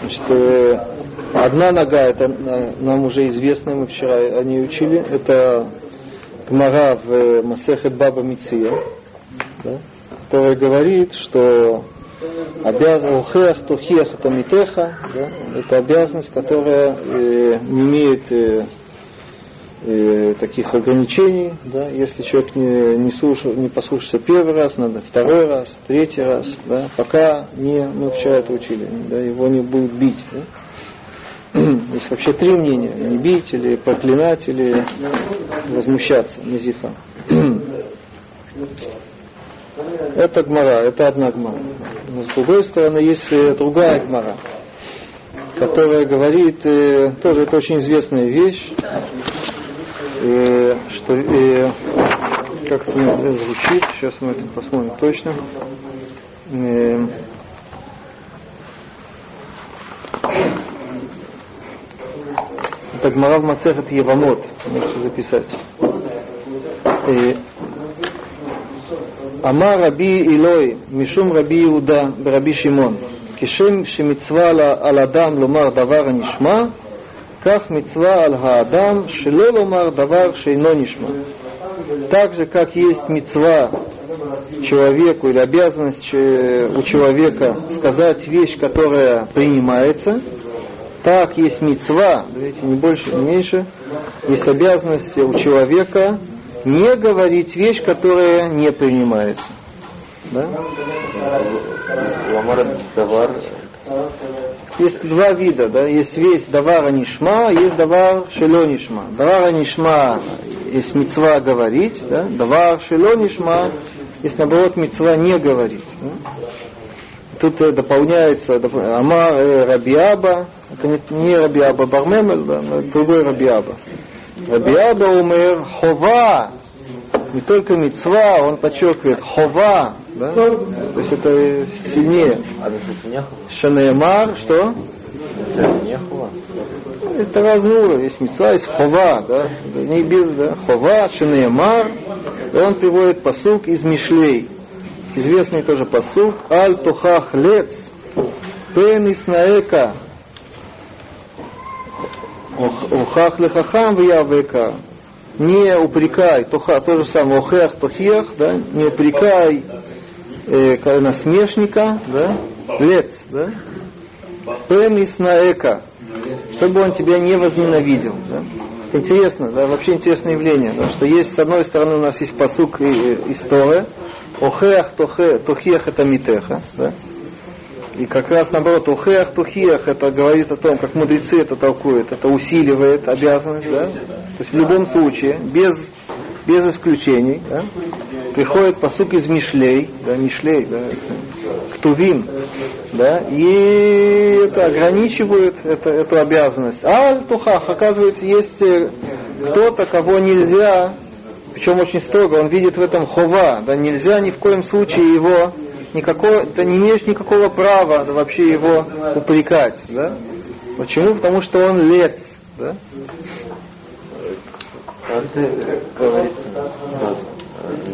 Значит, э, одна нога, это э, нам уже известно, мы вчера о ней учили, это Гмара в Масехет Баба Миция, да, которая говорит, что обязан ухех тухех это митеха, да, это обязанность, которая э, не имеет э, э, таких ограничений, да, если человек не, не, слушал, не послушался первый раз, надо второй раз, третий раз, да, пока не, мы вчера это учили, да, его не будут бить. Да. Есть вообще три мнения, не бить или проклинать, или возмущаться, назифа. Это гмара, это одна гмара. Но с другой стороны, есть другая гмара, которая говорит, э, тоже это очень известная вещь, э, что э, как это звучит, сейчас мы это посмотрим точно. Э, это Гмара в Масехет Евамот, можете записать. Э, אמר רבי אלוהי משום רבי יהודה ברבי שמעון כשם שמצווה על אדם לומר דבר הנשמע как мецва аль-гаадам шилеломар давар шейно нишма. Так же, как есть мецва человеку или обязанность э, у человека сказать вещь, которая принимается, так есть мецва, видите, не больше, не меньше, есть обязанность у человека не говорить вещь, которая не принимается. Да? Есть два вида, да? Есть весь давара нишма, есть давар шело нишма. Давара нишма есть мецва говорить, да? давар шело нишма есть наоборот мецва не говорить. Да? Тут э, дополняется Амар э, Рабиаба, это не, не Рабиаба Бармемель, да, но другой Рабиаба. Рабиаба умер хова, не только мецва, он подчеркивает хова, да? то есть это сильнее. Шанеемар, что? Это разные уровни. Есть мецва, есть хова, да? Не без, да? Хова, шанеемар. И он приводит посук из Мишлей. Известный тоже посук. Аль тухах лец. Пен иснаэка. Ухах лехахам вявека не упрекай, тоха, то же самое, охех, тохех, да, не упрекай э, насмешника, да, лец, да, пемис наэка, чтобы он тебя не возненавидел, да. Интересно, да, вообще интересное явление, да, что есть, с одной стороны, у нас есть посук и, и Торы, охех, тохех, это митеха, да, и как раз наоборот, ухех, тухех, это говорит о том, как мудрецы это толкуют, это усиливает обязанность, да? То есть в любом случае, без, без исключений, да? приходит посук из Мишлей, да, Мишлей, да, Ктувим, да, и это ограничивает это, эту обязанность. А тухах, оказывается, есть э, кто-то, кого нельзя, причем очень строго, он видит в этом хова, да, нельзя ни в коем случае его никакого, ты не имеешь никакого права вообще его упрекать. Да? Почему? Потому что он лец. Да?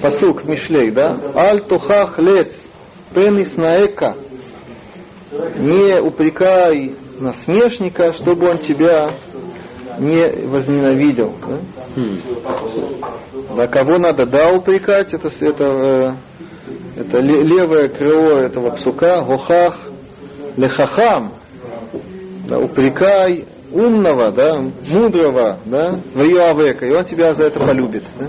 Посук Мишлей, да? Аль тухах лец, пенис наэка. Не упрекай насмешника, чтобы он тебя не возненавидел. Да? Хм. да кого надо да упрекать, это, это э, это левое крыло этого псука, гохах, лехахам, да, упрекай умного, да, мудрого, да, в Йоавека, и он тебя за это полюбит. Да?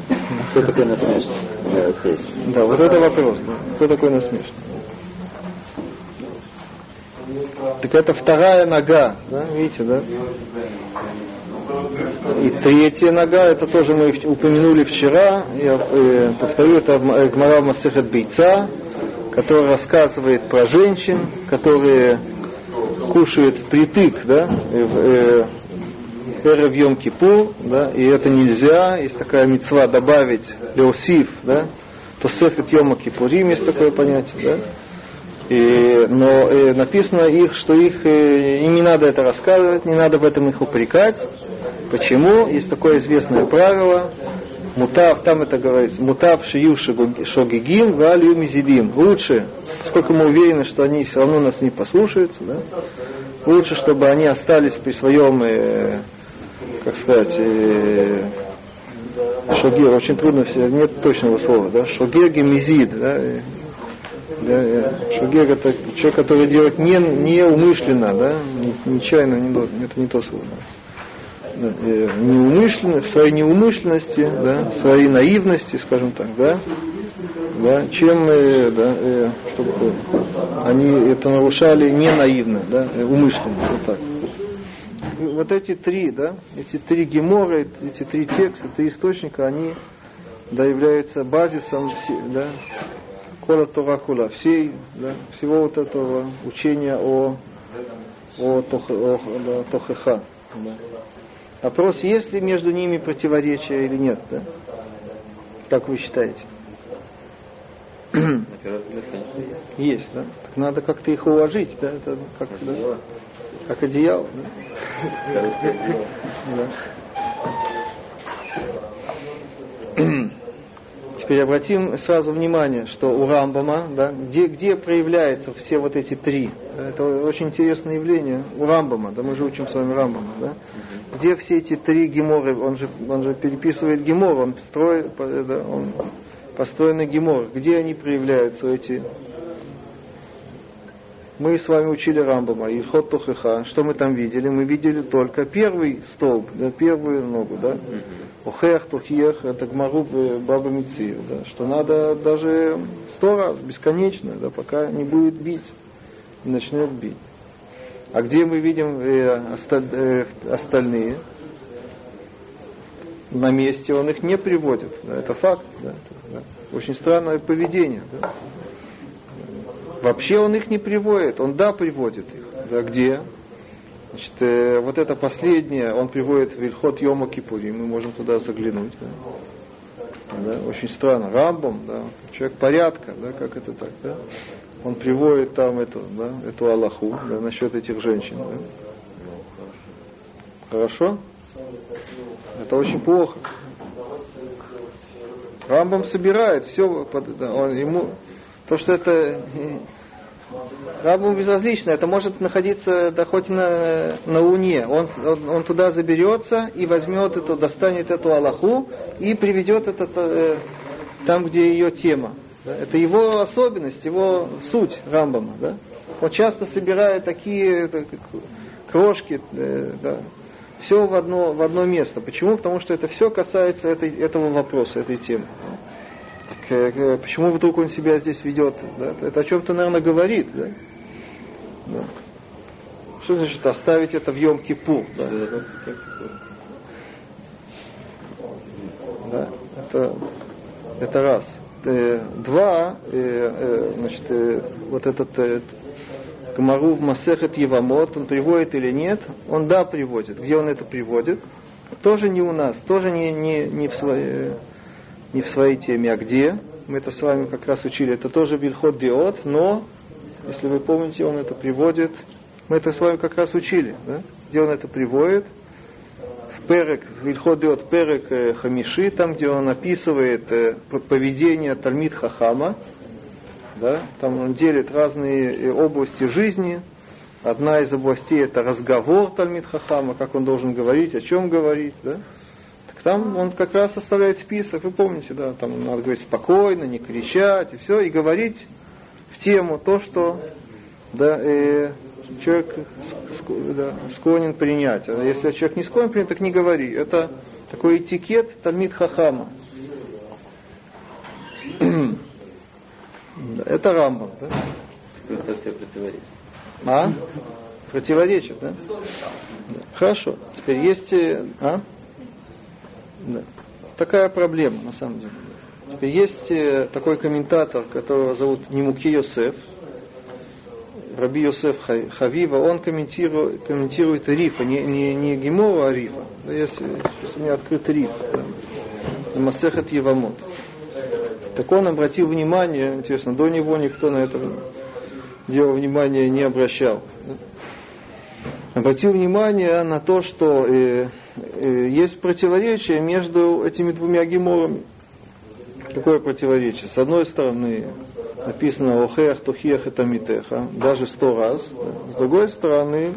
Кто такой насмешник? Да, вот это вопрос. Да. Кто такой насмешник? Так это вторая нога, да, видите, да? И третья нога, это тоже мы упомянули вчера, я э, повторю, это Гмара Масехет Бейца, который рассказывает про женщин, которые кушают притык, да, э, в Йом Кипур, да, и это нельзя, есть такая мецва добавить Леосиф, да, то Сефет Йома Кипурим есть такое понятие, да, и, но э, написано их, что их, э, им не надо это рассказывать, не надо в этом их упрекать. Почему? Есть такое известное правило. Мутав, там это говорится, мутав шию шогигим, валью мизидим. Лучше поскольку мы уверены, что они все равно нас не послушаются, да, лучше, чтобы они остались при своем, э, как сказать, э, шогер, очень трудно, все, нет точного слова, да, шогер гемизид, да, да, шогер это человек, который делает не, не умышленно, да, нечаянно, не, это не то слово. Неумышленно, в своей неумышленности, да, в своей наивности, скажем так, да, да, чем э, да, э, чтобы они это нарушали не наивно, да, э, умышленно, вот так. Вот эти три, да, эти три геморы, эти три текста, три источника, они да, являются базисом да, Кола Тора Кула, всей, да, всего вот этого учения о, о, тох, о да, Тохеха. Да. Вопрос, есть ли между ними противоречия или нет, да? Как вы считаете? Есть, да? Так надо как-то их уложить, да? Это как, да? как одеяло. Да? Теперь обратим сразу внимание, что у Рамбама, да, где, где проявляются все вот эти три. Это очень интересное явление у Рамбама, да, мы же учим с вами Рамбама, да. Где все эти три геморы, он же, он же переписывает гемор, он строит, да, он построенный гемор. Где они проявляются, эти мы с вами учили Рамбама, Ильхот Тухеха. Что мы там видели? Мы видели только первый столб, да, первую ногу, да. Охех, Тухех, это Гмару Баба Мицир, да. Что надо даже сто раз, бесконечно, да, пока не будет бить, не начнет бить. А где мы видим э, э, остальные? На месте он их не приводит. Да, это факт. Да, да. Очень странное поведение. Да. Вообще он их не приводит, он да приводит их. Да где? Значит, э, вот это последнее, он приводит в Ильхот Йома Кипури, мы можем туда заглянуть. Да? Да, очень странно. Рамбом, да, человек порядка, да, как это так, да? Он приводит там эту, да, эту Аллаху, да, насчет этих женщин. Да? Хорошо? Это очень плохо. Рамбом собирает все, да, он ему, то, что это Рабу безразлично, это может находиться да, хоть на, на Луне. Он, он, он туда заберется и возьмет эту, достанет эту Аллаху и приведет это э, там, где ее тема. Это его особенность, его суть Рамбама. Да? Он часто собирает такие это, крошки, э, да, все в одно, в одно место. Почему? Потому что это все касается этой, этого вопроса, этой темы. Так, э, почему вдруг он себя здесь ведет? Да? Это о чем-то, наверное, говорит. Да? Да. Что значит оставить это в Йом-Кипур? Да? Да, это, это раз. Э, два, э, э, значит, э, вот этот э, Гмару в Масехет Евамот, он приводит или нет? Он да приводит. Где он это приводит? Тоже не у нас, тоже не, не, не в своей не в своей теме, а где. Мы это с вами как раз учили. Это тоже Вильхот Диот, но, если вы помните, он это приводит. Мы это с вами как раз учили, да? где он это приводит. В Перек, Вильхот Диот Перек э, Хамиши, там, где он описывает э, поведение Тальмид Хахама. Да? Там он делит разные э, области жизни. Одна из областей это разговор Тальмид Хахама, как он должен говорить, о чем говорить. Да? Там он как раз составляет список, вы помните, да, там надо говорить спокойно, не кричать, и все, и говорить в тему то, что да, э, человек да, склонен принять. А если человек не склонен принять, так не говори. Это такой этикет Талмит Хахама. Это Рамбам, да? Это все противоречит. А? Противоречит, да? Хорошо. Теперь есть... Э, а? Да. Такая проблема, на самом деле. Теперь есть э, такой комментатор, которого зовут Немуки Йосеф, Раби Йосеф Хавива, он комментирует, комментирует Рифа, не, не, не Гемора, а Рифа. Если, сейчас у меня открыт Риф, Масехат Евамот. Так он обратил внимание, интересно, до него никто на это дело внимания не обращал. Обратил внимание на то, что э, Э, есть противоречие между этими двумя геморами. Какое противоречие? С одной стороны, написано «Охех тухех это митеха», даже сто раз. С другой стороны,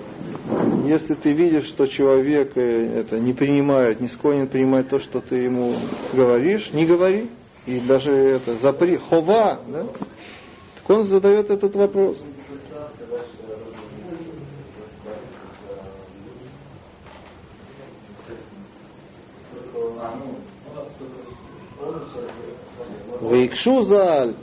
если ты видишь, что человек э, это не принимает, не склонен принимать то, что ты ему говоришь, не говори. И даже это запри, хова, да? так он задает этот вопрос. Вейкшу заль.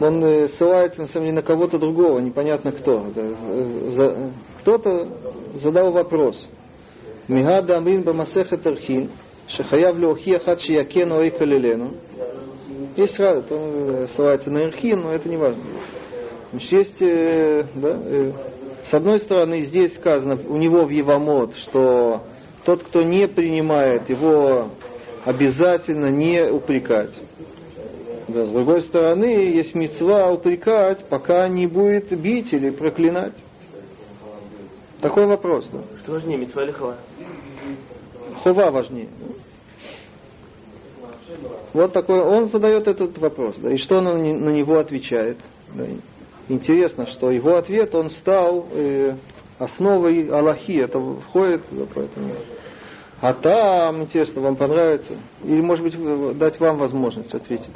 Он э, ссылается на самом деле на кого-то другого, непонятно кто. Э, кто-то задал вопрос. Мигада амрин бамасехет архин, шахаяв леохия хад шиякену и калилену. Есть он э, ссылается на архин, но это не важно. Есть, да, с одной стороны, здесь сказано у него в Евамот, что тот, кто не принимает, его обязательно не упрекать. Да, с другой стороны, есть мецва упрекать, пока не будет бить или проклинать. Такой вопрос. Да? Что важнее, мецва или хова? Хова важнее. Вот такой, он задает этот вопрос. Да, и что он на, на него отвечает? Да, интересно, что его ответ, он стал э, основой Аллахи. Это входит, да, поэтому... А там, интересно, вам понравится? Или, может быть, дать вам возможность ответить?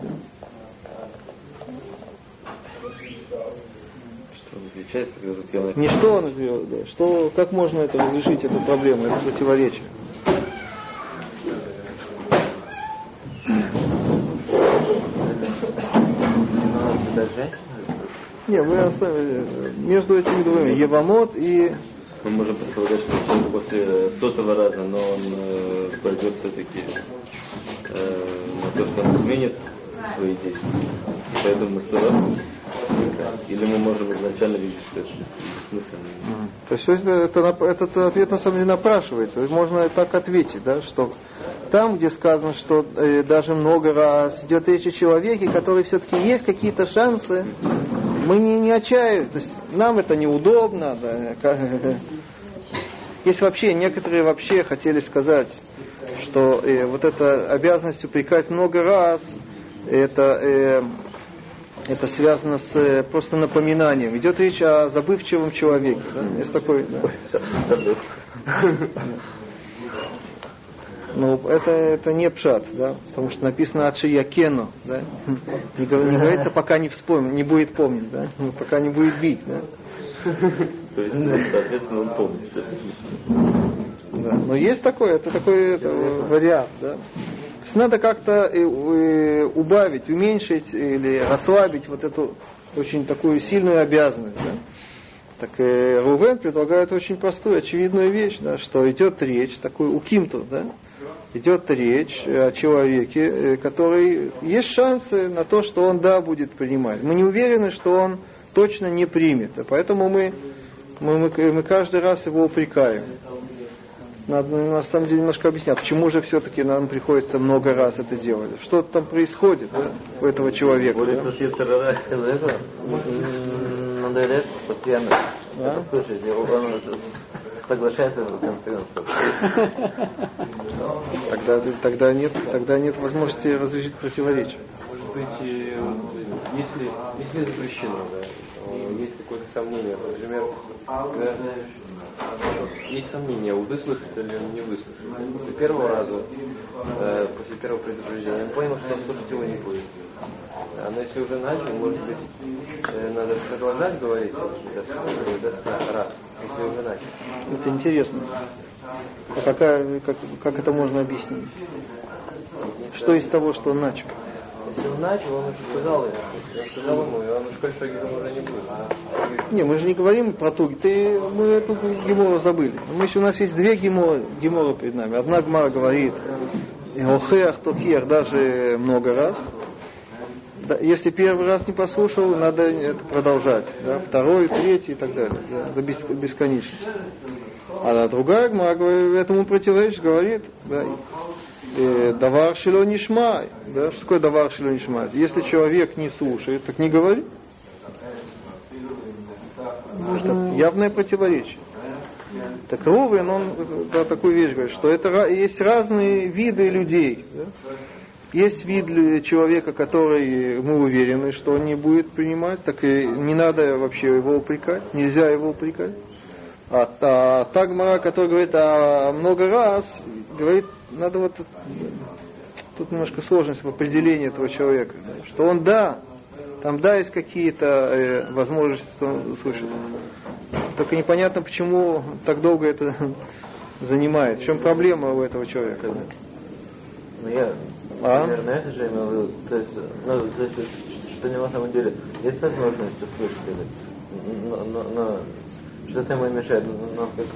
Не что он сделал, да, что, как можно это разрешить, эту проблему, это противоречие. Не, вы оставили между этими двумя Евамот и мы можем предполагать, что человек после сотого раза, но он э, пойдет все-таки э, на то, что он изменит свои действия. Поэтому мы сто раз или мы можем изначально видеть, что это бессмысленно? То есть это, это, этот ответ на самом деле напрашивается. Можно так ответить, да, что там, где сказано, что э, даже много раз идет речь о человеке, который все-таки есть какие-то шансы, мы не, не отчаиваем. То есть нам это неудобно. Да, есть вообще, некоторые вообще хотели сказать, что э, вот эта обязанность упрекать много раз, это э, это связано с э, просто напоминанием. Идет речь о забывчивом человеке. Да? Есть такой. Да? Ну, это, это не пшат, да, потому что написано Ачиякену, да, не, говорится, пока не вспомнит, не будет помнить, да, ну, пока не будет бить, да. То есть, соответственно, он помнит. Да, но есть такое, это такой это, вариант, да есть надо как-то убавить, уменьшить или расслабить вот эту очень такую сильную обязанность. Да? Так э, Рувен предлагает очень простую, очевидную вещь, да, что идет речь, такой у Кимту, да, идет речь о человеке, э, который есть шансы на то, что он да будет принимать. Мы не уверены, что он точно не примет, поэтому мы, мы, мы, мы каждый раз его упрекаем. Надо на самом деле немножко объяснять, почему же все-таки нам приходится много раз это делать. Что там происходит да, у этого человека. С Надоедает постоянно. Да? Слушайте, он соглашается в конце концов. Тогда, тогда, нет, тогда нет возможности разрешить противоречие. Может быть, если, если запрещено, да, есть какое-то сомнение, например, есть сомнения, выслушать или он не выслушает. После первого раза, э, после первого предупреждения, он понял, что слушать его не будет. А но если уже начал, может быть, э, надо продолжать говорить до ста раз, если уже начал. Это интересно. А какая, как, как это можно объяснить? Что из того, что он начал? Если он начал, он уже сказал ему. Я сказал ему, и он уж коль гемора уже не будет. А не, мы же не говорим про ту. Ты, мы эту гемору забыли. Мы еще, у нас есть две геморы, геморы перед нами. Одна гмара говорит, Охеах, Токех даже много раз. Да, если первый раз не послушал, надо это продолжать. Да, второй, третий и так далее. Да, до бесконечности. А другая гмара этому противоречит, говорит, да, Э, давар шило нишмай. Да? Что такое давар шило нишмай? Если человек не слушает, так не говори. Это явное противоречие. Так Ровен, он да, такую вещь говорит, что это есть разные виды людей. Да? Есть вид человека, который мы уверены, что он не будет принимать, так и не надо вообще его упрекать, нельзя его упрекать. А, а та гмара, которая говорит а, много раз, говорит, надо вот тут немножко сложность в определении этого человека, что он да, там да есть какие-то э, возможности, что он слышит. Только непонятно, почему так долго это занимает. В чем проблема у этого человека? Ну я, а? наверное, это же имел в виду. То есть, ну, то есть, что не на самом деле есть возможность услышать это. Но, но, но что-то ему мешает. Но как,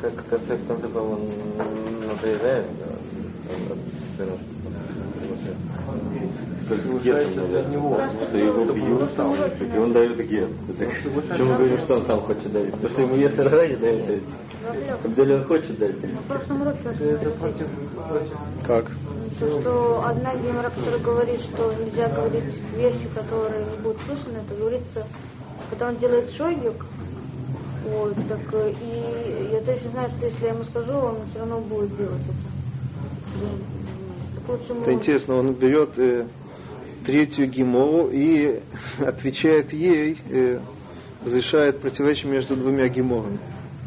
как, как, как там таком он надоедает, да, для него, что его бьют, и он дает гет. Почему мы говорим, что он сам хочет дать? Потому что ему Ецерара не дает. В деле он хочет дать. В прошлом уроке Как? То, что одна гемора, которая говорит, что нельзя говорить вещи, которые не будут слышаны, это говорится, когда он делает шойгик, вот, так, и я точно знаю, что если я ему скажу, он все равно будет делать это. Так лучше ему... Это интересно, он берет э, третью гемору и отвечает ей, э, разрешает противоречие между двумя геморами.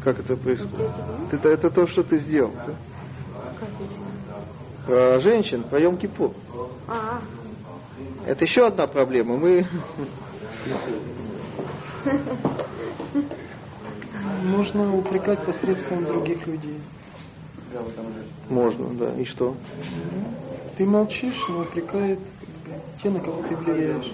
Как это происходит? Это, это то, что ты сделал. Да? Про женщин, про Йом Кипур. А, Это еще одна проблема. Мы Нужно упрекать посредством других людей. можно, да. И что? Ты молчишь, но упрекает те, на кого ты влияешь.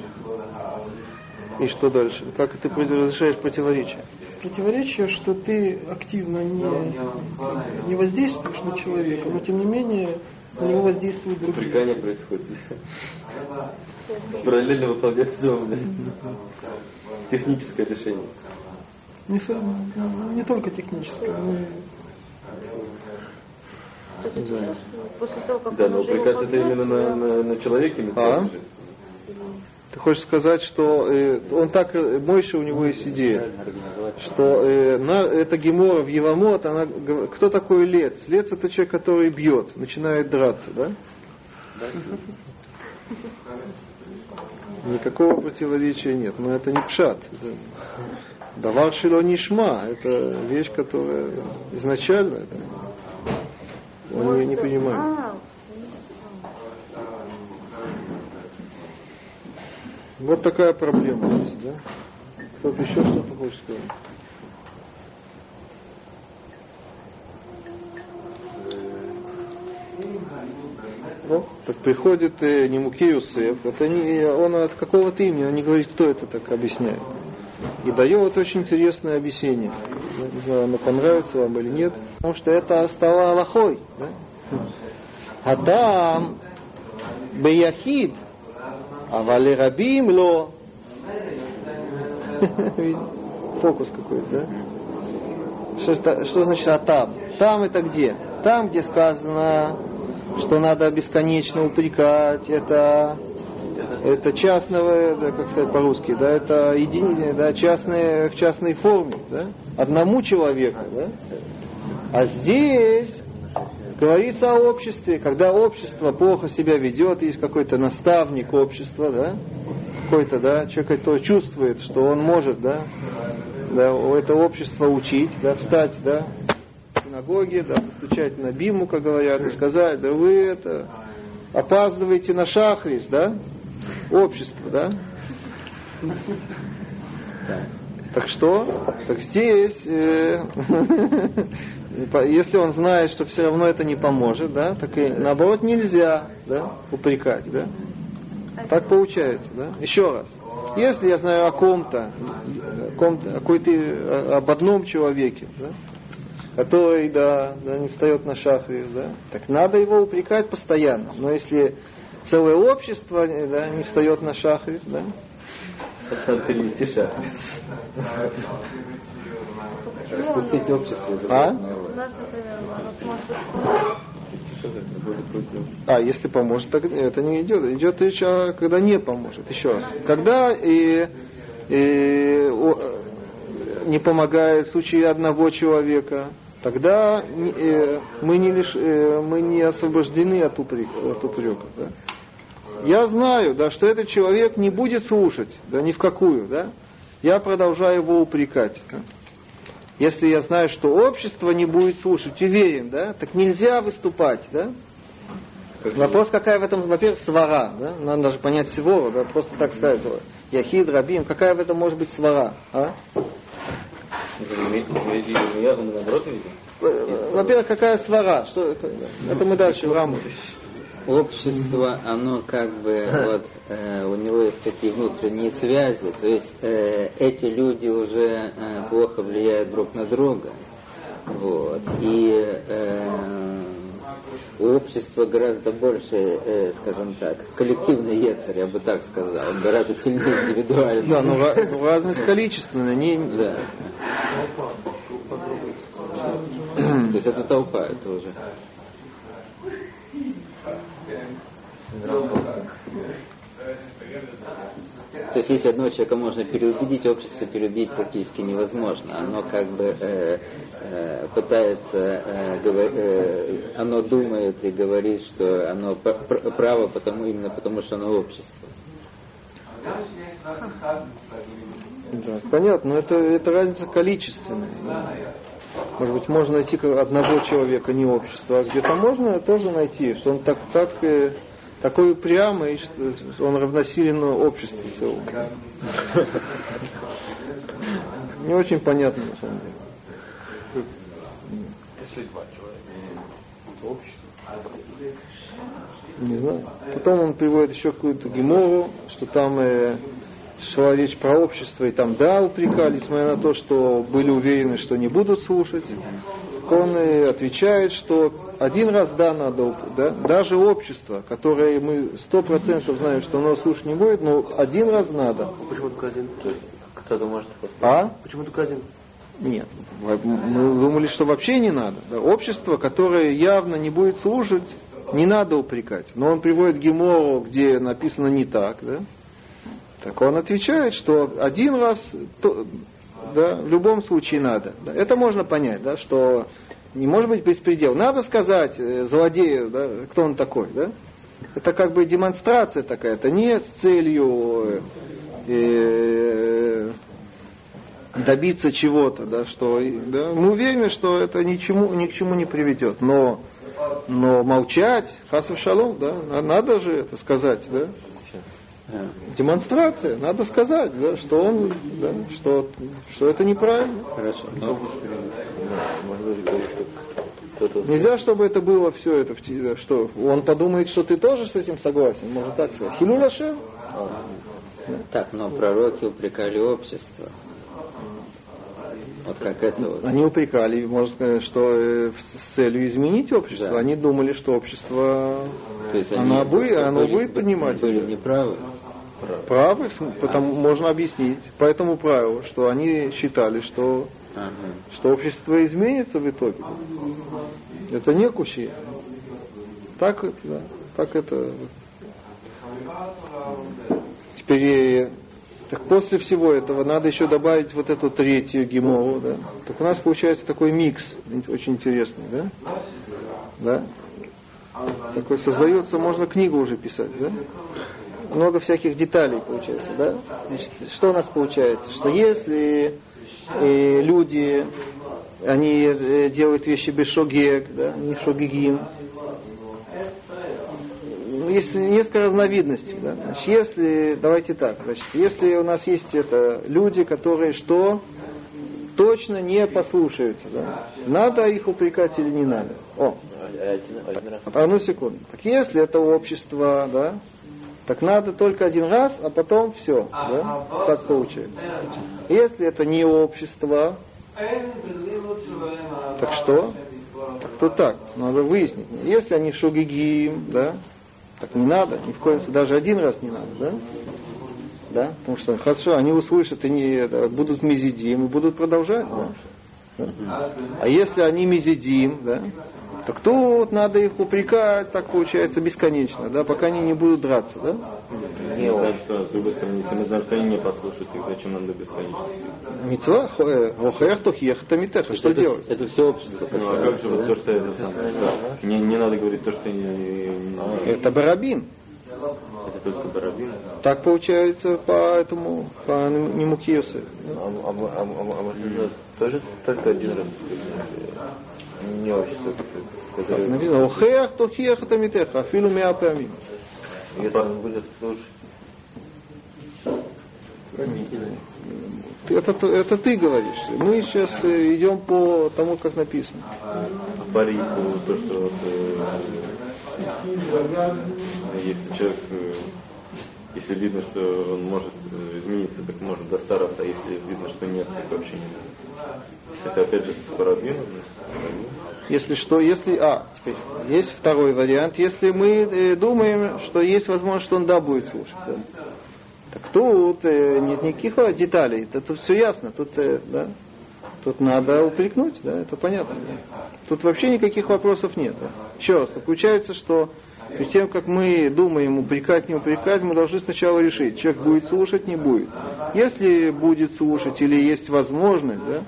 И что дальше? Как ты разрешаешь противоречие? Противоречие, что ты активно не, не воздействуешь на человека, но тем не менее на него воздействуют другие. Прикание происходит. Параллельно выполняется дом. Техническое решение. Не, не только техническое, но после того, как Да, он но его упрекать это именно на, на, на человеке А? Ты хочешь сказать, что э, он так, э, Мойша у него есть идея, что э, на, эта гемора в Евамот, она, кто такой Лец? Лец это человек, который бьет, начинает драться, да? Никакого противоречия нет, но это не пшат. Это Давар шило нишма, это вещь, которая изначально это, он ее не понимает. а, Вот такая проблема есть, да? Кто-то еще что-то хочет сказать? Ну, так приходит э, Немуки Юсеф, это не, он от какого-то имени, он не говорит, кто это так объясняет. И дает очень интересное объяснение. Я Не знаю, оно понравится вам или нет. Потому что это стало Аллахой. Да? Адам Беяхид, а вали рабим ло. Фокус какой-то, да? Что, что значит атам? Там это где? Там, где сказано, что надо бесконечно упрекать, это, это частного, да, как сказать по-русски, да, это единица, да, частные, в частной форме, да, одному человеку, да. А здесь говорится о обществе, когда общество плохо себя ведет, есть какой-то наставник общества, да, какой-то, да, человек, который чувствует, что он может, да, да, у этого общества учить, да, встать, да, в синагоге, да, постучать на биму, как говорят, и сказать, да вы это, опаздываете на шахрис, да, общество, да. Так что? Так здесь, э, если он знает, что все равно это не поможет, да, так и наоборот нельзя, да, упрекать, да. Так получается, да. Еще раз. Если я знаю о ком-то, о какой-то, об одном человеке, да, который, да, да, не встает на шахре, да, так надо его упрекать постоянно. Но если целое общество э, да, не встает на шахре, да, Надо перевести шаг. Спустить общество из А? А, если поможет, так это не идет. Идет речь о, когда не поможет. Еще раз. Когда и, и, о, э, не помогает в случае одного человека, тогда э, мы, не лиш, э, мы не освобождены от упрека. От упреков, да? Я знаю, да, что этот человек не будет слушать, да, ни в какую, да, я продолжаю его упрекать. Если я знаю, что общество не будет слушать, уверен, да, так нельзя выступать, да. Вопрос, какая в этом, во-первых, свара, да? Надо даже понять всего, да, просто так сказать, Яхид, Рабим, какая в этом может быть свара, а? Во-первых, какая свара? Что это? это мы дальше в раму. Общество, оно как бы вот э, у него есть такие внутренние связи, то есть э, эти люди уже э, плохо влияют друг на друга, вот. И э, у общества гораздо больше, э, скажем так, коллективный яцер, я бы так сказал, гораздо сильнее индивидуальный. Да, но ну, разность количественная, не... Да. То есть это толпа, это уже. То есть если одного человека можно переубедить, общество переубедить практически невозможно. Оно как бы э, э, пытается, э, говор, э, оно думает и говорит, что оно право потому, именно потому, что оно общество. Да, понятно, но это, это разница количественная. Может быть, можно найти одного человека, не общество, а где-то можно тоже найти, что он так, так э, такой упрямый, что он равносилен обществу целому. Не очень понятно, на самом деле. Если два человека. Не знаю. Потом он приводит еще какую-то гемору, что там э, шла речь про общество, и там да, упрекали, несмотря на то, что были уверены, что не будут слушать он отвечает, что один раз да надо, да, даже общество, которое мы сто процентов знаем, что оно слушать не будет, но один раз надо. Почему только один? Кто-то может... А? Почему только один? Нет, мы думали, что вообще не надо. Да, общество, которое явно не будет слушать, не надо упрекать. Но он приводит Гемору, где написано не так, да? Так он отвечает, что один раз то, да, в любом случае надо. Это можно понять, да, что не может быть беспредел. Надо сказать э, злодею, да, кто он такой, да? Это как бы демонстрация такая, это не с целью э, э, добиться чего-то, да, что да, мы уверены, что это ничему, ни к чему не приведет. Но, но молчать, хасв шалом, да, надо же это сказать, да. Демонстрация, надо сказать, да, что он, да, что, что это неправильно. Хорошо. Но... Нельзя, чтобы это было все это, что он подумает, что ты тоже с этим согласен, можно так сказать. Хилулашем. Так, но пророки упрекали общество. Вот как это вот. Они упрекали, можно сказать, что э, с целью изменить общество. Да. Они думали, что общество То есть оно, они будет, оно были, будет поднимать. Были неправы. Правы, потому можно объяснить по этому правилу, что они считали, что, ага. что общество изменится в итоге. Это не кущи. Так, да, так это. Теперь, так после всего этого надо еще добавить вот эту третью гемору, да. Так у нас получается такой микс, очень интересный, да? Да? Такой создается, можно книгу уже писать, да? много всяких деталей получается, да? Значит, что у нас получается? Что если э, люди, они э, делают вещи без шогег, да, не шогегим, есть несколько разновидностей. Да? Значит, если, давайте так, значит, если у нас есть это люди, которые что? Точно не послушаются. Да? Надо их упрекать или не надо? О, одну секунду. Так если это общество, да, так надо только один раз, а потом все. Да? Так получается. Если это не общество, так что? Так то так. Надо выяснить. Если они шугигим, да, так не надо, ни в коем случае, даже один раз не надо, да? Да? Потому что хорошо, они услышат и не, да, будут мизидим и будут продолжать. Да? Да. А если они мизидим, да, так тут надо их упрекать, так получается, бесконечно, да, пока они не будут драться, да? Не знаю, что, с другой стороны, если мы знаем, что они не послушают их, зачем нам до бесконечно? Это митеха, что это, делать? Это все общество. Ну, а как же вот то, что это самое, что не, не надо говорить то, что не... Это барабин. только Барабин. Так получается по этому, по Немукиюсе. А, а, а, а, а может это тоже только один раз? Не общество. которое- Написано, охех, тохех, это митеха, афилу меа памим. Если он будет слушать, Это, это ты говоришь. Мы сейчас э, идем по тому, как написано. А по то, что вот, э, если человек, э, если видно, что он может э, измениться, так может до ста раз, а если видно, что нет, так вообще не надо. Это опять же Барабин. Если что, если... А, теперь есть второй вариант. Если мы э, думаем, что есть возможность, что он да будет слушать. да. Так тут э, нет никаких деталей. Это тут все ясно. Тут, э, да, тут надо упрекнуть, да, это понятно. Тут вообще никаких вопросов нет. Да. Еще раз, получается, что перед тем, как мы думаем, упрекать, не упрекать, мы должны сначала решить, человек будет слушать, не будет. Если будет слушать или есть возможность, да,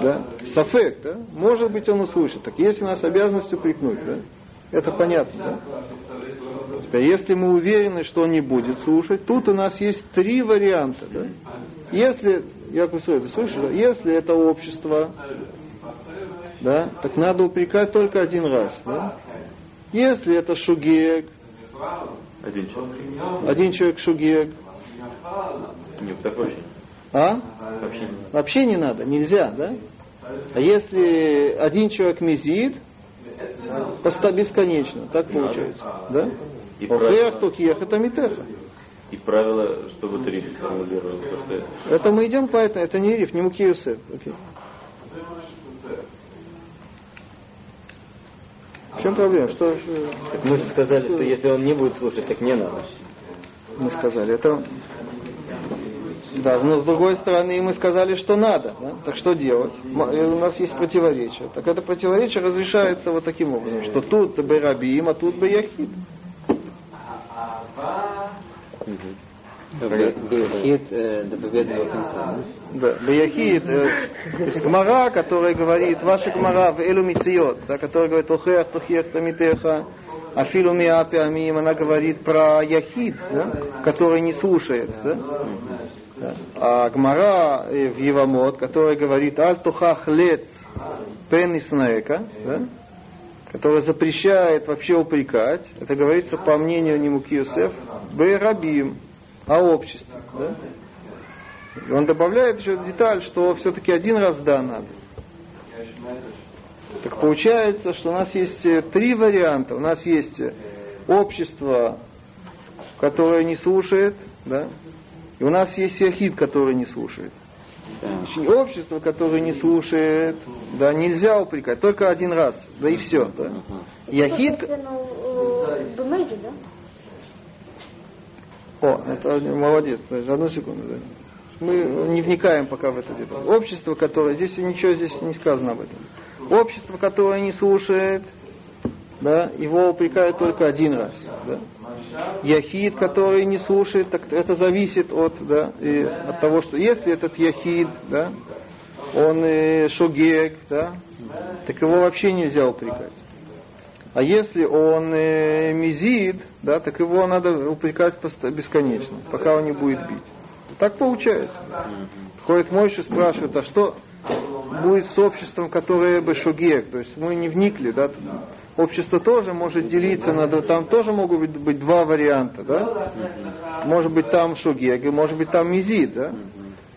да, сафек, да, может быть он услышит. Так есть у нас обязанность упрекнуть, да, это понятно, да. Теперь, если мы уверены, что он не будет слушать, тут у нас есть три варианта, да. Если, я вы слышали, да? если это общество, да, так надо упрекать только один раз, да. Если это шугег, Один человек. один человек шугег, Нет, так вообще. а? Вообще не надо. Вообще не надо, нельзя, да? А если один человек мизит, поста бесконечно, так получается, да? И правило, это митеха. и правило, чтобы три сформулировал, Это мы идем по этому, это не риф, не мукиюсеф. Окей. В чем проблема? Что мы же сказали, что если он не будет слушать, так не надо. мы сказали? Это да, но с другой стороны мы сказали, что надо. да? Так что делать? Э, У нас есть противоречие. Так это противоречие разрешается вот таким образом, что тут бы рабим, а тут бы яхид. Бехит э, до победного конца. Да, Баяхид, э, есть Гмара, которая говорит, ваша Гмара в Элю Мициот, да, которая говорит, Охех, Тохех, Тамитеха, Афилу Миапи Амим, она говорит про Яхид, да, который не слушает. Да? А Гмара э, в Евамот, которая говорит, Аль Тухах Лец Пен Иснаэка, да, которая запрещает вообще упрекать, это говорится по мнению Немуки Юсеф, Бейрабим, о обществе. Да? И он добавляет еще деталь, что все-таки один раз да надо. Так получается, что у нас есть э, три варианта. У нас есть э, общество, которое не слушает, да? и у нас есть яхид, который не слушает. Общество, которое не слушает, да, нельзя упрекать, только один раз, да и все. Да. Яхид, Ну, э, Бемейде, да? О, это молодец. Подожди, Одну секунду. да. Мы не вникаем пока в это деталь. Общество, которое... Здесь ничего здесь не сказано об этом. Общество, которое не слушает, да, его упрекают только один раз. Да. Яхид, который не слушает, так это зависит от, да, и от того, что если этот яхид, да, он э, шогег, да, так его вообще нельзя упрекать. А если он э, мизид, да, так его надо упрекать бесконечно, пока он не будет бить. Так получается. Ходит Мойша спрашивает, а что будет с обществом, которое бы шугек? То есть мы не вникли, да? Общество тоже может делиться на там тоже могут быть, быть два варианта, да? Может быть там шугек, и может быть там мизид, да?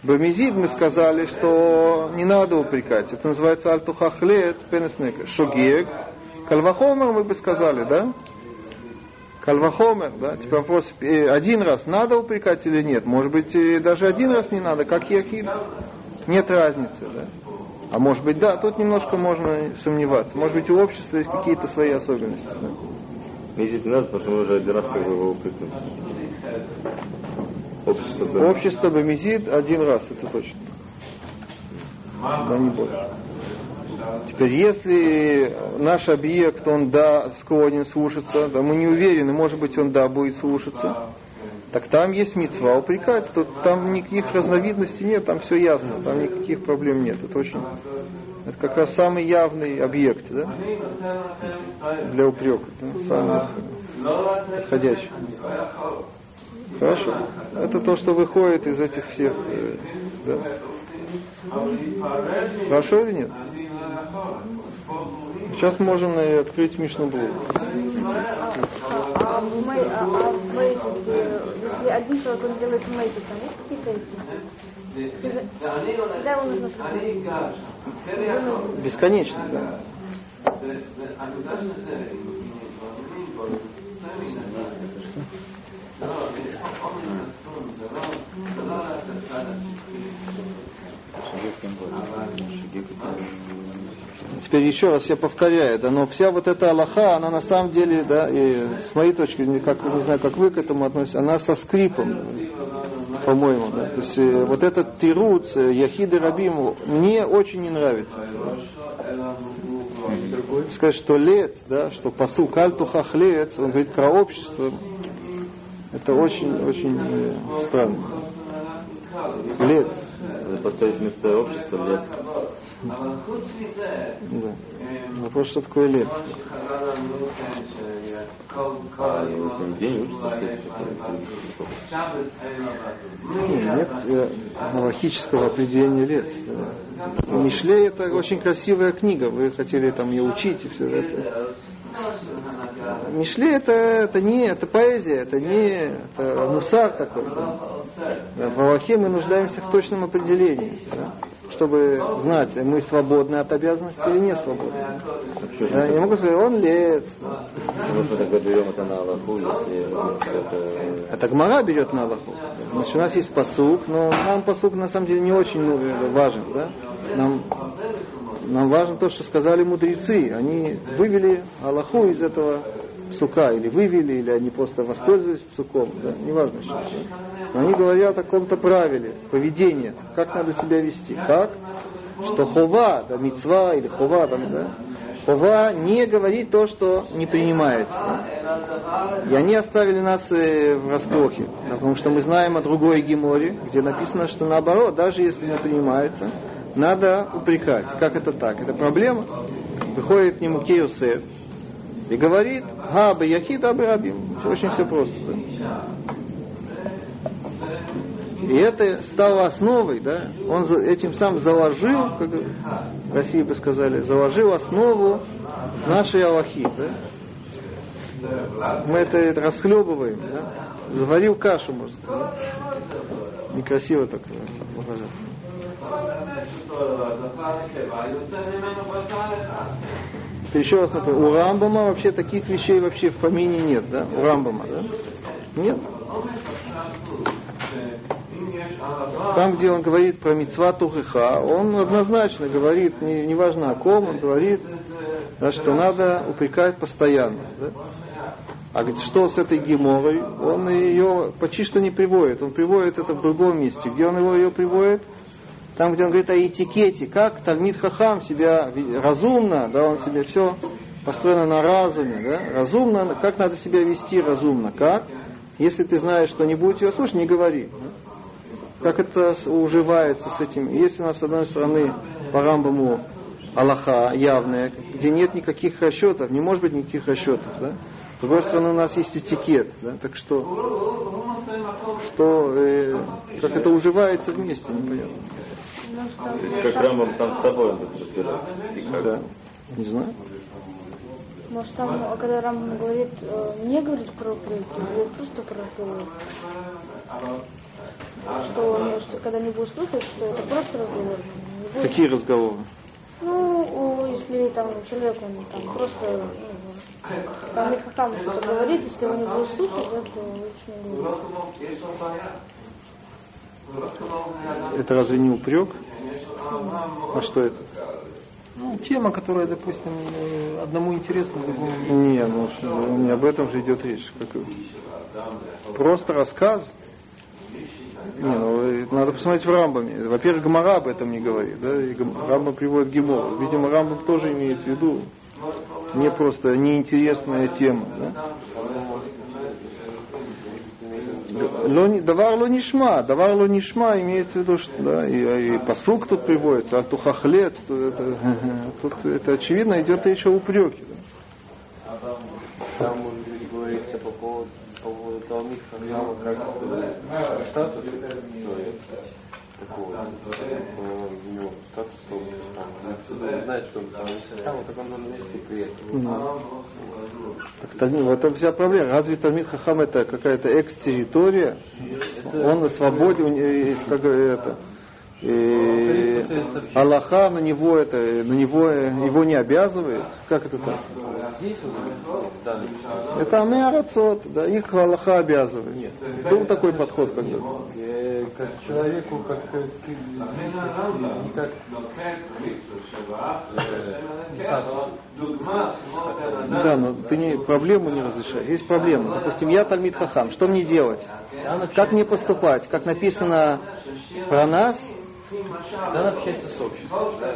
Бамизид мы сказали, что не надо упрекать. Это называется альтухахлец пенеснека. Шугек. Кальвахомер мы бы сказали, да? Кальвахомер, да? Теперь вопрос, э, один раз надо упрекать или нет? Может быть, даже один раз не надо, как яхид. Нет разницы, да? А может быть, да, тут немножко можно сомневаться. Может быть, у общества есть какие-то свои особенности. да. Не надо, потому что мы уже один раз как бы его упрекнули. Общество да. Общество Бамизид один раз, это точно. Да не больше. Теперь, если наш объект, он да, склонен слушаться, да, мы не уверены, может быть, он да будет слушаться, Так там есть мецва упрекать, тут там никаких разновидностей нет, там все ясно, там никаких проблем нет. Это очень, это как раз самый явный объект, да, для упрека, да? самый подходящий. Хорошо. Это то, что выходит из этих всех. э, Да. Хорошо или нет? Сейчас можно и открыть Мишну Блук. А, а а, а э, если один человек он делает мейте, там есть какие-то эти? Всегда всегда его нужно прикрыть. Бесконечно, да. Шагек тем более. Шагек это Теперь еще раз я повторяю, да, но вся вот эта Аллаха, она на самом деле, да, и с моей точки, не как, не знаю, как вы к этому относитесь, она со скрипом, по-моему, да. То есть э, вот этот тируц, э, Яхиды Рабиму, мне очень не нравится. Сказать, что лец, да, что посыл кальтухах лец, он говорит про общество, это очень-очень э, странно. Лец. Поставить вместо общества лет. Да. Вопрос, что такое. А он день ли? Нет э, определения лет. Да. Мишлей это очень красивая книга, вы хотели там ее учить и все это. Мишлей это, это не, это поэзия, это не, это мусар такой. Да. Да, В Аллахе мы нуждаемся в точном определении, да, чтобы знать, мы свободны от обязанностей или не свободны. Что Да, я не могу сказать, он лец. Может, мы тогда берем это на Аллаху, если что это... Это Гмара берет на Аллаху. Значит, у нас есть посук, но нам посук на самом деле не очень ну, важен. Да? Нам, нам важно то, что сказали мудрецы. Они вывели Аллаху из этого псука, или вывели, или они просто воспользовались псуком, да? неважно что. Но они говорят о каком-то правиле, поведения, как надо себя вести. Как? Что хова, да, мецва или хова, там, да, хова не говорит то, что не принимается. да. И они оставили нас э, в расплохе, да, потому что мы знаем о другой геморе, где написано, что наоборот, даже если не принимается, надо упрекать. Как это так? Это проблема. Выходит к нему Кеюсеф и говорит, Габа Яхид Абы Рабим. Очень все просто. И это стало основой, да, он этим сам заложил, как в России бы сказали, заложил основу нашей Аллахи, да. Мы это расхлебываем, да. Заварил кашу, можно сказать. Некрасиво так выражаться. Теперь еще раз напомню, у Рамбама вообще таких вещей вообще в помине нет, да? У Рамбама, да? Нет. Там, где он говорит про мецва тухиха, он однозначно говорит, не- неважно о ком, он говорит, да, что надо упрекать постоянно. Да? А говорит, что с этой геморой? Он ее почти что не приводит. Он приводит это в другом месте. Где он его ее приводит? Там, где он говорит о этикете, как Тальмид Хахам себя разумно, да, он себе все построено на разуме, да, разумно, как надо себя вести разумно, как? Если ты знаешь, что не будет тебя слушать, не говори. Как это уживается с этим? Если у нас с одной стороны по Рамбаму Аллаха явная, где нет никаких расчетов, не может быть никаких расчетов, да? С другой стороны, у нас есть этикет, да? Так что, что э, как это уживается вместе, непонятно. Там То есть как Рамбам сам с собой он. И как? Да. Не знаю. Может, там, а когда Рамбам говорит, э, не говорит про упреки, говорит просто про разговор. Что, что когда не будешь слушать, что это просто разговор. Будет- Какие разговоры? Ну, если там человек, он там просто, ну, там хахам что-то говорит, если его не будет слушать, то не говорить. Это разве не упрек? А что это? Ну, тема, которая, допустим, одному интересна, другому нет. Не, ну не об этом же идет речь. Как- Просто рассказ. Не, ну, надо посмотреть в Рамбаме. Во-первых, Гамара об этом не говорит, да, и Гам- Рамбам приводит Гемор. Видимо, Рамбам тоже имеет в виду не просто неинтересная тема, да. Давар ло нишма, давар ло нишма имеется в виду, что да, и, и посук тут приводится, а тухахлец, тут это, тут это очевидно идет речь о упреке. да. Там может быть говорится по по поводу Талмит Хахама, как статус, такого, э, у него статус, что он там, знает, что он там так он на месте при этом. Ну, Так Талмид- вот это вся проблема. Разве Талмит Хахам это какая-то экс-территория? Он него есть, как это, и Аллаха на него это, на него э, его не обязывает. Как это так? Это Амиарацот, да, их Аллаха обязывает. Нет. Был такой подход когда-то. э, как человеку, как э, э. Да, но ты не, проблему не разрешаешь. Есть проблема. Допустим, я Тальмит Хахам. Что мне делать? Как мне поступать? Как написано про нас Да, он общается с обществом, да,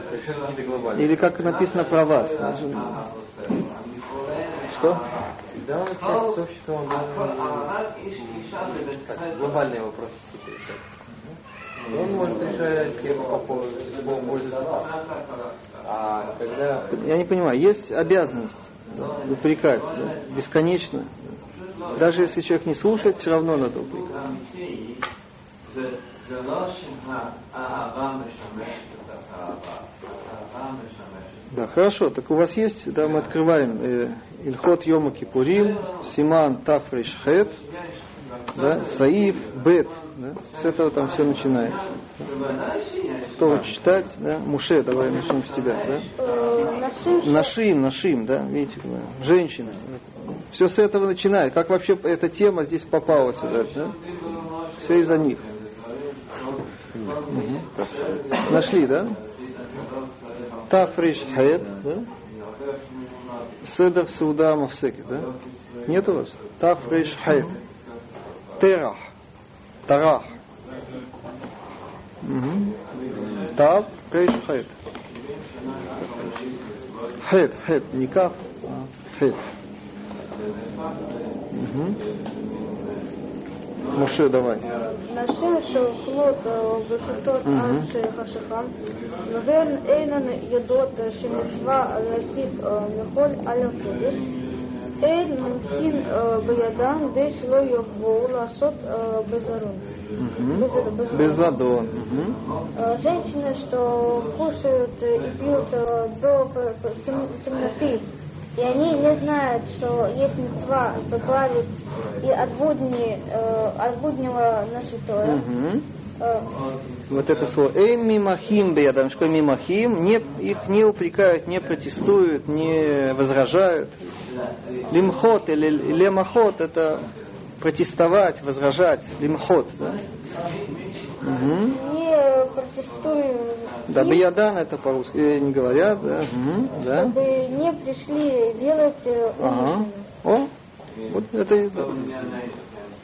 или как написано про вас? Что? Да, он общается с обществом, э, так, глобальные вопросы решать. Он может решать их по поводу. А когда Я не понимаю. Есть обязанность да, упрекать да, бесконечно. Даже если человек не слушает, все равно надо упрекать. זה זה לא שהאהבה משמשת את האהבה, האהבה משמשת. Да, хорошо. Так у вас есть, да, мы открываем э, Ильхот Йома Кипурим, Симан Тафриш Хет, да, Саиф Бет, да, с этого там все начинается. Кто хочет читать, да, Муше, давай начнем с тебя, да. Э, Нашим, что- Нашим, нашим, да, видите, да, женщины. Все с этого начинает. Как вообще эта тема здесь попала сюда, да? Все из-за них. Нашли, да? Тафриш Хет, да? Седер Сауда Мавсекет, да? Нет у вас? Тафриш Хет. Терах. Тарах. Тав Рейш Хет. Хет, хет, не каф, а хет. Мгм. Муше, давай. נשים שאוכלות אה, ושותות Mhm. עד שחשכם, והן אינן יודעות שמצווה להוסיף אה, מחול על הקודש, אין מומחים אה, בידם כדי שלא יבואו לעשות אה, בזרון. Мгм. Без- без- Безадон. Мгм. Э, Женщины, что кушают э, и пьют э, до п- п- тем- темноты, и они не знают, что есть мецва добавить и от, будни, э, от буднего на святое. Мгм. Э, Вот это слово «эйн мимахим бедам», что мимахим, не, их не упрекают, не протестуют, не возражают. Лимхот или лемахот – это протестовать, возражать. Лимхот, да? Мгм. Не протестуем, Да, им, баядан это по-русски э, не говорят, да? Мгм, да. чтобы не пришли делать э, Ага. О, вот это.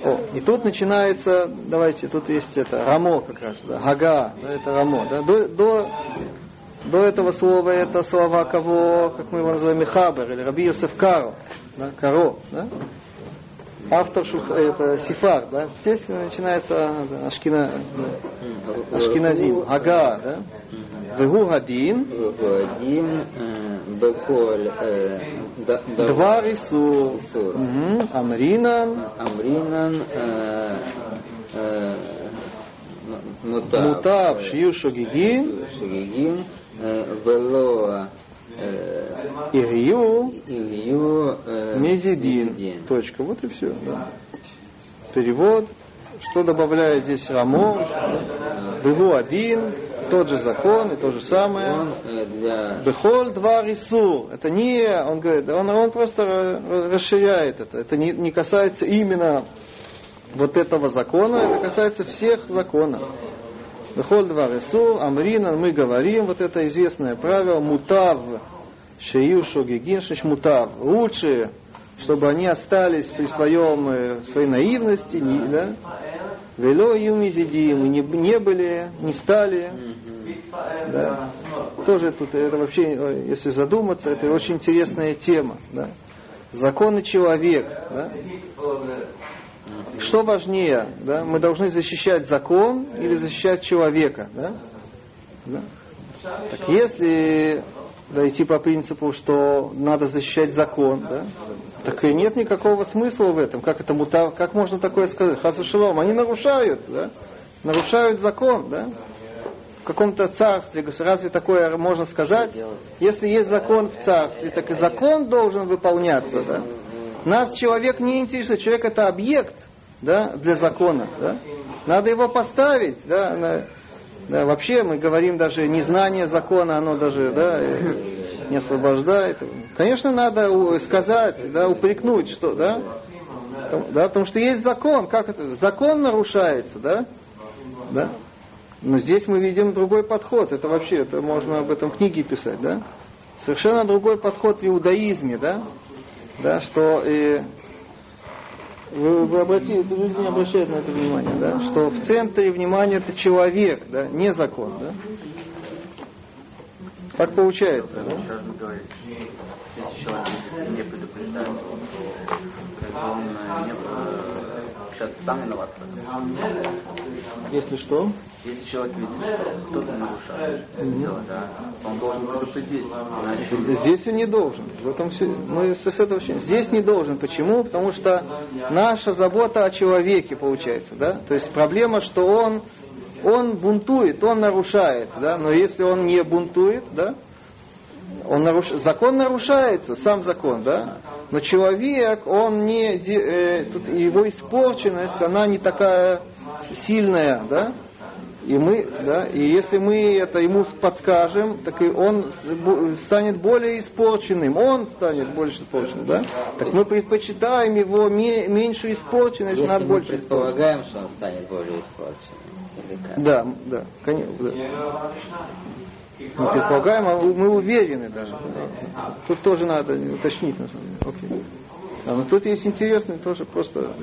О, и тут начинается, давайте, тут есть это, рамо как раз, да, гага, да, это рамо, да, до, до, до этого слова это слова кого, как мы его называем, Михабер или Раби Йосеф Каро, да, Каро, да, автор Шух, это Сифар, да, здесь начинается Ашкина, Ашкиназим, Ага, да, Вегу Гадин, Один Беколь Два Рису. Амринан, Амринан э, э, Мутав Шию Шогигин, Шигигин Велоа э, Илью э, Мезидин. Точка. Вот и все. Перевод. Что добавляет здесь Рамо? Бегу один, тот же закон и то же самое. Э, Бехоль два рису. Это не, он говорит, он, он просто ра- расширяет это. Это не, не касается именно вот этого закона, это касается всех законов. Бехоль два рису, Амринан, мы говорим, вот это известное правило, мутав, шею шогигин, мутав. Лучше, чтобы они остались при своем, э, своей наивности, не, да? Вело юмизидим, и не, не были, не стали, да. Тоже тут, это вообще, э, если задуматься, это очень интересная тема. Да. Законы человека. Да. Что важнее, да? Мы должны защищать закон или защищать человека, да? да? Так если да, идти по принципу, что надо защищать закон, да, так и нет никакого смысла в этом. Как это мута, как можно такое сказать? Хасу шалом, они нарушают, да? Нарушают закон, да? В каком-то царстве, разве такое можно сказать? Если есть закон в царстве, так и закон должен выполняться, да? Нас человек не интересует, человек это объект, да, для закона, да? Надо его поставить, да, на, да, вообще мы говорим даже незнание закона, оно даже да, не освобождает. Конечно, надо сказать, да, упрекнуть, что, да, да, потому что есть закон. Как это? Закон нарушается, да? Да? Но здесь мы видим другой подход. Это вообще, это можно об этом книги писать, да? Совершенно другой подход в иудаизме, да? Да, что и вы, вы обратили, люди не обращают на это внимание, да? Что в центре внимания это человек, да, не закон, да? Так получается, да? Если человек не предупреждает, он не сейчас сам виноват в этом. Если что? Если человек видит, что кто-то нарушает mm-hmm. дело, да, он должен предупредить. Иначе... Здесь он не должен. В этом все, мы с этого Здесь не должен. Почему? Потому что наша забота о человеке получается, да? То есть проблема, что он, он бунтует, он нарушает, да? Но если он не бунтует, да? Он наруш... Закон нарушается, сам закон, да? Но человек, он не, э, тут его испорченность, она не такая сильная, да? И мы, да, и если мы это ему подскажем, так и он станет более испорченным, он станет больше испорченным, да? Так мы предпочитаем его меньшую испорченность если над большей мы предполагаем, что он станет более испорченным. Да, да, конечно. Да. Мы предполагаем, а мы уверены даже. Тут тоже надо уточнить, на самом деле. Окей. Да, но тут есть интересный тоже просто...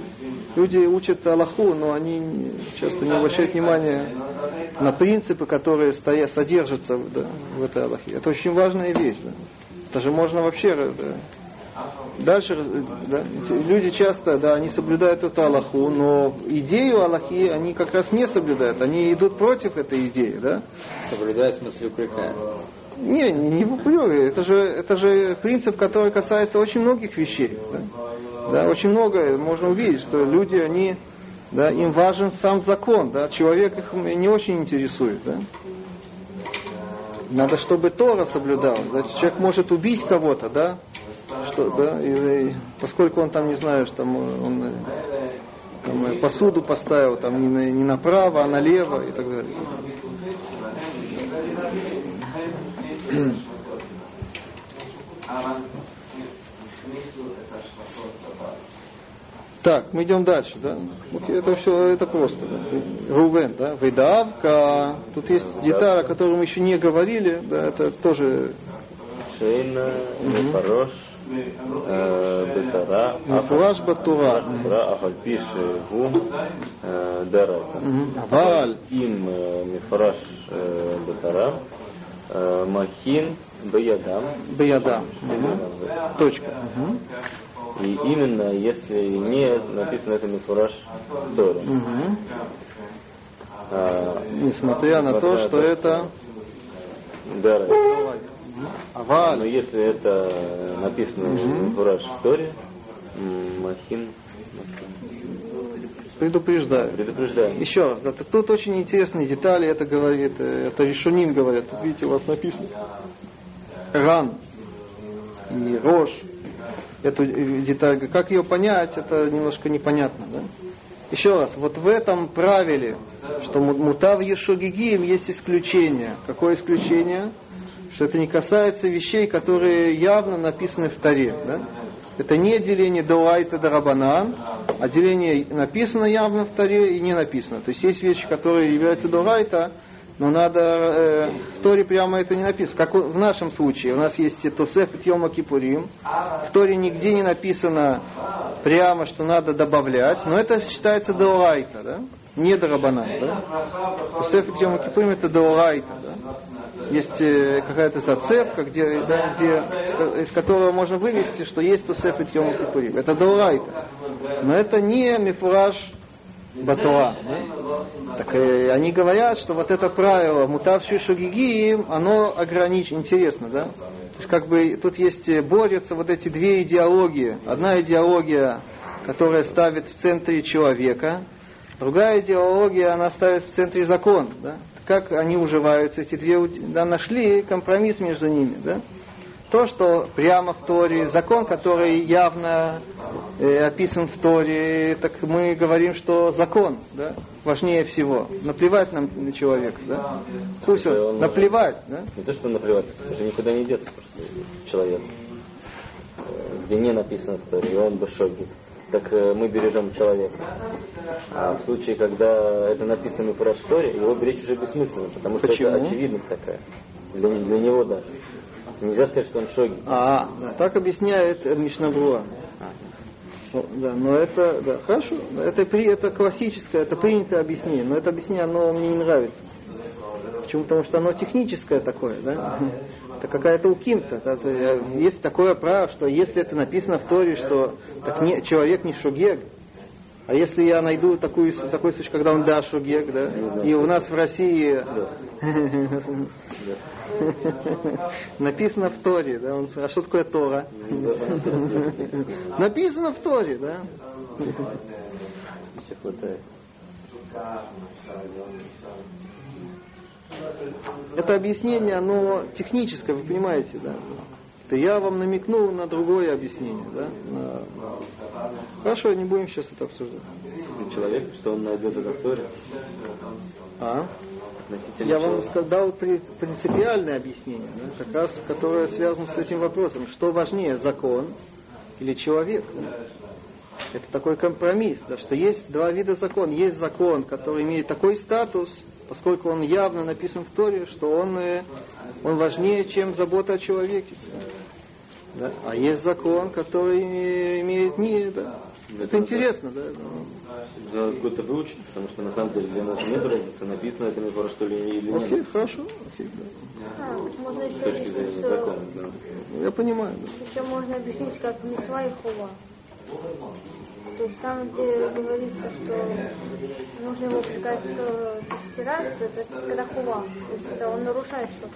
Люди учат Аллаху, но они часто не обращают внимания на принципы, которые стоят, содержатся да, в этой Аллахе. Это очень важная вещь. Да. Это можно вообще... Да, Дальше да, люди часто, да, они соблюдают эту Аллаху, но идею Аллахи они как раз не соблюдают. Они идут против этой идеи, да? Соблюдают в смысле упрекают. Не, не в упреке. Это же, это же принцип, который касается очень многих вещей. Да? да, очень много можно увидеть, что люди, они, да, им важен сам закон, да, человек их не очень интересует, да. Надо, чтобы Тора соблюдал. Да? Человек может убить кого-то, да, что, да, и, и, поскольку он там, не знаю, что там он там, посуду поставил там не, на, не направо, а налево и так далее. Так, мы идем дальше, да? Это все, это просто, да? Рувен, да? Выдавка. Тут есть деталь, о которой мы еще не говорили, да, это тоже... Шейна, Мефарош, בתורה, מפורש בתורה, אף על פי שהוא דרק. אבל אם מפורש בתורה, Махин Баядам. Баядам. Точка. И именно если не написано это Мифураж Торы. А, Несмотря на то, что это Дара. Аваль. Но если это написано в Раш Торе, Махин предупреждаю. Предупреждаю. Еще раз, да, так тут очень интересные детали, это говорит, э, это Решунин говорят, тут видите, у вас написано. Ран и Рош, эту деталь, как ее понять, это немножко непонятно, да? Еще раз, вот в этом правиле, что мутав ешогигим есть исключение. Какое исключение? Что это не касается вещей, которые явно написаны в Таре. Да? Это не деление Дауайта Дарабанан, а деление написано явно в Таре и не написано. То есть есть вещи, которые являются Дауайта, но надо, э, в Торе прямо это не написано. Как в нашем случае, у нас есть Тосеф и Йома Кипурим. В Торе нигде не написано прямо, что надо добавлять, но это считается Даурайта, да? Не Дарабанан, да? Тосеф и Йома Кипурим это Даурайта, да? есть э, какая-то зацепка, где, да, где, из которого можно вывести, что есть Тосефет Йом Кипурим. Это Даурайта. Но это не Мифураж Батуа. Да? Так э, они говорят, что вот это правило мутавший шагигиим, оно ограничено. Интересно, да? То есть как бы тут есть, э, борются вот эти две идеологии. Одна идеология, которая ставит в центре человека, другая идеология, она ставит в центре закон. Да? Как они уживаются, эти две, да, нашли компромисс между ними. Да? То, что прямо в Торе, закон, который явно э, описан в Торе, так мы говорим, что закон да, важнее всего. Наплевать нам на человека. Да? Пусть он, наплевать. Да? Не то, что наплевать, уже никуда не деться просто человек. Э, где не написано в Торе, и он бешоги. Так э, мы бережем человека. А в случае, когда это написано в Торе, его беречь уже бессмысленно, потому что Почему? это очевидность такая. Для, для него даже. Нельзя сказать, что он шоги. А, да, так объясняет Мишнабруа. Ну, да, но это, да, хорошо, это, при, это классическое, это принятое объяснение, но это объяснение, оно мне не нравится. Почему? Потому что оно техническое такое, да? Это какая-то укимта. Да? Есть такое право, что если это написано в Торе, что так не, человек не шугег, а если я найду такую, такой случай, когда он да шугег, да, и у нас в России написано в Торе, да, он, а что такое Тора? Написано в Торе, да. Еще хватает. Это объяснение, оно техническое, вы понимаете, да? То я вам намекнул на другое объяснение, да? На... Хорошо, не будем сейчас это обсуждать. Человек, что он найдет это в Торе? А? Относительно Я вам человека. при- принципиальное объяснение, да, как раз которое связано с этим вопросом. Что важнее, закон или человек? да? Это такой компромисс, да, что есть два вида закона. Есть закон, который имеет такой статус, поскольку он явно написан в Торе, что он, э, он важнее, чем забота о человеке. Да? А есть закон, который име- имеет не... Да. Это интересно, да? ну. Надо какой-то выучить, потому что на самом деле для нас нет разницы, написано это мифора что ли или нет. Окей, хорошо. окей, да. А, можно С еще точки объяснить, зрения что закона. Да. Я понимаю. Да. еще можно объяснить как митцва и хува. То есть там, где говорится, что нужно его приказ, что стирается, это когда хува. То есть это он нарушает что-то.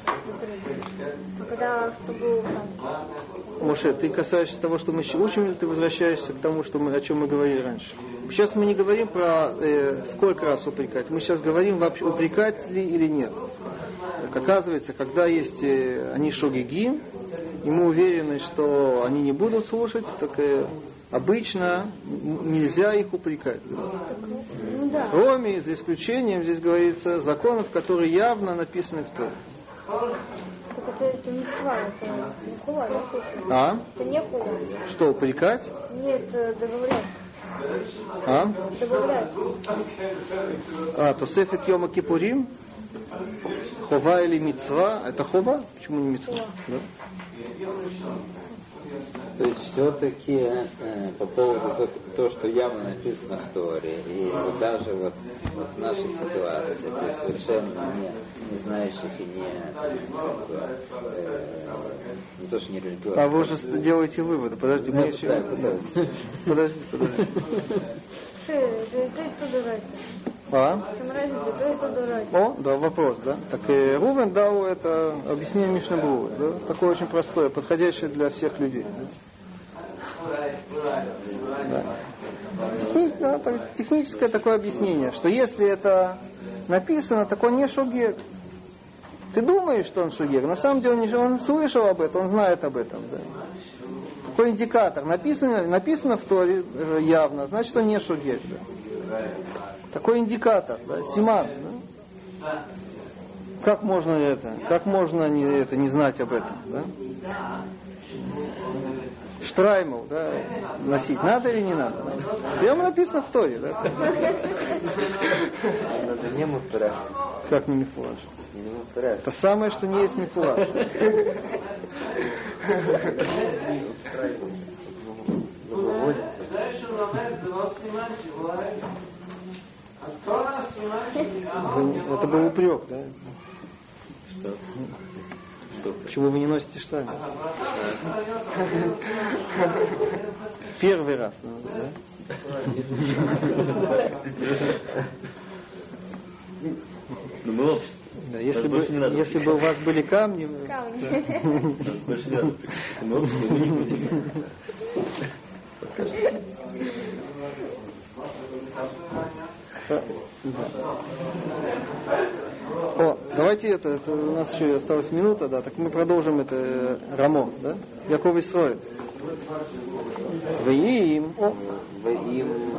А когда, чтобы там, Моше, ты касаешься того, что мы учим, или ты возвращаешься к тому, что мы, о чем мы говорили раньше? Сейчас мы не говорим про э, сколько раз упрекать. Мы сейчас говорим вообще, упрекать ли или нет. Так оказывается, когда есть э, они шогиги, и мы уверены, что они не будут слушать, так э, обычно нельзя их упрекать. да. Кроме, за исключением, здесь говорится, законов, которые явно написаны в Торе. А? Что, упрекать? Нет, добавлять. А? Добавлять. А, то сефет Йома Кипурим, хова или мицва, это хова? Почему не мицва? Да? То есть все-таки э, по поводу зак- то, что явно написано в Торе, и вот даже вот, вот в нашей ситуации, то есть совершенно не, не знающих и не, как бы, э, не то, что не религиозных. А вы уже с- делаете выводы. Подожди, Да, мы еще... да. Подожди, подожди. Что, это и А? О, да, вопрос, да. Так и Рувен дал это объяснение Мишнабуа, да? Такое очень простое, подходящее для всех людей. Да. Техни- да, так- техническое такое объяснение, что если это написано, так он не шугек. Ты думаешь, что он шугек, на самом деле он, не, он слышал об этом, он знает об этом. Да. Такой индикатор. Написано, написано в Торе явно, значит он не шугек. Да. Такой индикатор, да, симан. Да. Как можно это, как можно не, это, не знать об этом? Да? Штраймл, да, носить надо или не надо? Прямо написано в Торе, да? Это не муфтараш. Как не мифураж? Не муфтараш. Это самое, что не есть мифураж. Ну, Это был упрек, да? Что? Что? Почему вы не носите штаны? Первый раз, ну, да? Ну, мы общество. Да, если бы, больше не надо если бы у вас были камни, вы- Камни. Нас больше не надо прикрепить. Мы общество, мы не будем. Пока что. Да. О, давайте это, это у нас еще осталась минута, да, так мы продолжим это э, Рамо, да? Яков Исроэль. Вы им, о, В им,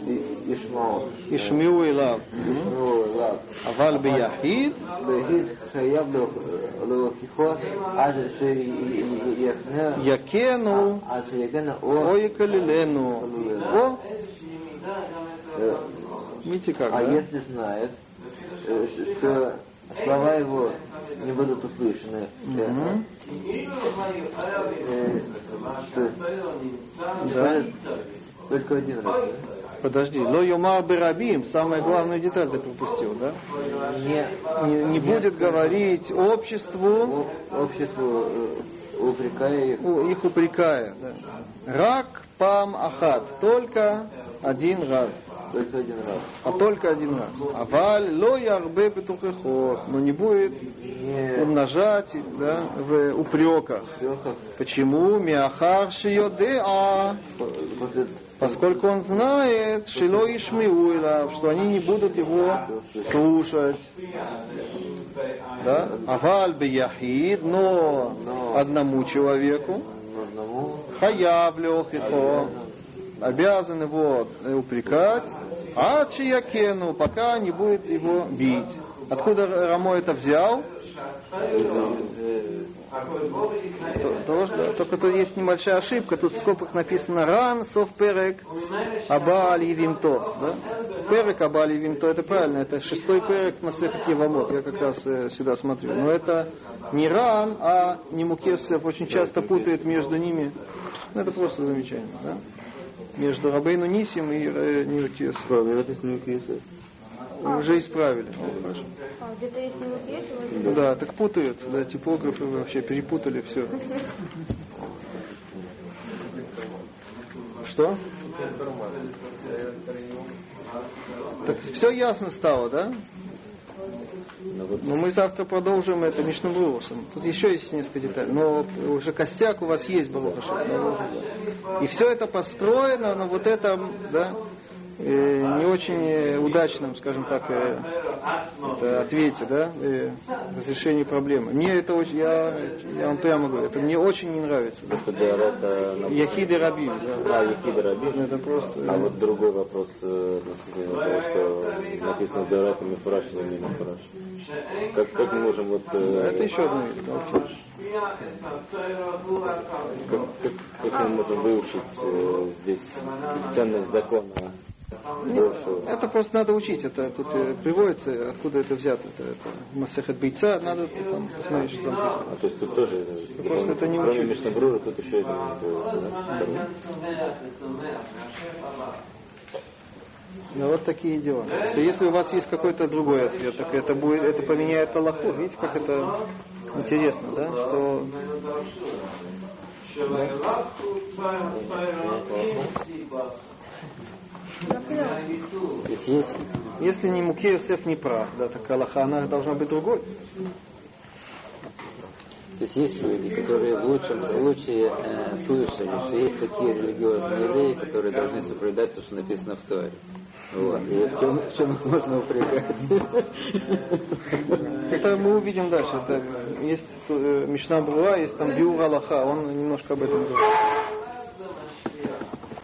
ש- שיודע שלא י- ישמעו. ישמעו אליו, ישמעו אליו. אבל ביחיד, והיא חייב להוכיחו עד שיחנה יכנו עד שיגנה או או יקללנו. О, э, видите как, А да? если знает, э, ш- что слова его не будут услышаны, э, Мгм. э, что Да. только один раз. Подожди, ло юмар берабим, самая главная деталь ты пропустил, да? да? Не, Не, будет говорить обществу, обществу э, упрекая их, их упрекая. Да. Рак пам ахат, только один раз. Только один раз. А только один раз. Аваль ло ярбе петухехот, но не будет умножать да, в упреках. Почему? Миахар шиодеа. Поскольку он знает, шило и шмиуила, что они не будут его слушать. Да? Аваль яхид, но одному человеку, хаяв лехихо, обязан его э, упрекать, а чиякену, пока не будет его бить. Откуда Рамо это взял? Только тут есть небольшая ошибка. Тут в скобках написано ран, сов перек, абаль евимто. Да? Перек, абаль евимто, это правильно. Это шестой перек на Сехате Вамот. Я как раз э, сюда смотрю. Но это не ран, а не мукесов. Очень часто путают между ними. Ну, это просто замечание. Да? Между Рабейну Нисим и э, Ниркес. Правда, написано Юкиеса. Уже исправили. Ну, хорошо. А, где-то есть. Ну Да, так путают, да, типографы вообще перепутали все. Что? Так все ясно стало, да? Но вот Но мы завтра продолжим это Мишнабрусом. Тут еще есть несколько деталей. Но уже костяк у вас есть, да, да. И все это построено на вот этом, да, э, не очень э, удачном, скажем так, э, это ответе, да, разрешении проблемы. Мне это очень, я, я вам прямо говорю, это мне очень не нравится. что Деора это... Яхиды Рабим, да. А, Ехида Раби. Это просто... А вот другой вопрос относительно того, что написано Деора это Мифураж или не Мифураж. Как, как мы можем вот... э, Это еще одна вещь. да, окей. Как, как, как мы можем выучить э, здесь ценность закона большего? Это просто надо учить. Это тут э, приводится, откуда это взято. Это, это Масехет Бейца, надо там посмотреть, что там. А то есть тут тоже, просто это не кроме. Мишнабрура, тут еще называется, да? Ну, вот такие дела. Что если у вас есть какой-то другой ответ, так это будет, это поменяет Аллаху. Видите, как это интересно, да? Что есть если не Муки Йосеф не прав, да, так Аллаха, она должна быть другой. То есть есть люди, которые в лучшем случае э, слышали, что есть такие религиозные евреи, которые должны соблюдать то, что написано в Торе. Вот. И в чем, в чем их можно упрекать? Это мы увидим дальше. Это есть э, Мишна Бруа, есть там Биур Аллаха, он немножко об этом говорит.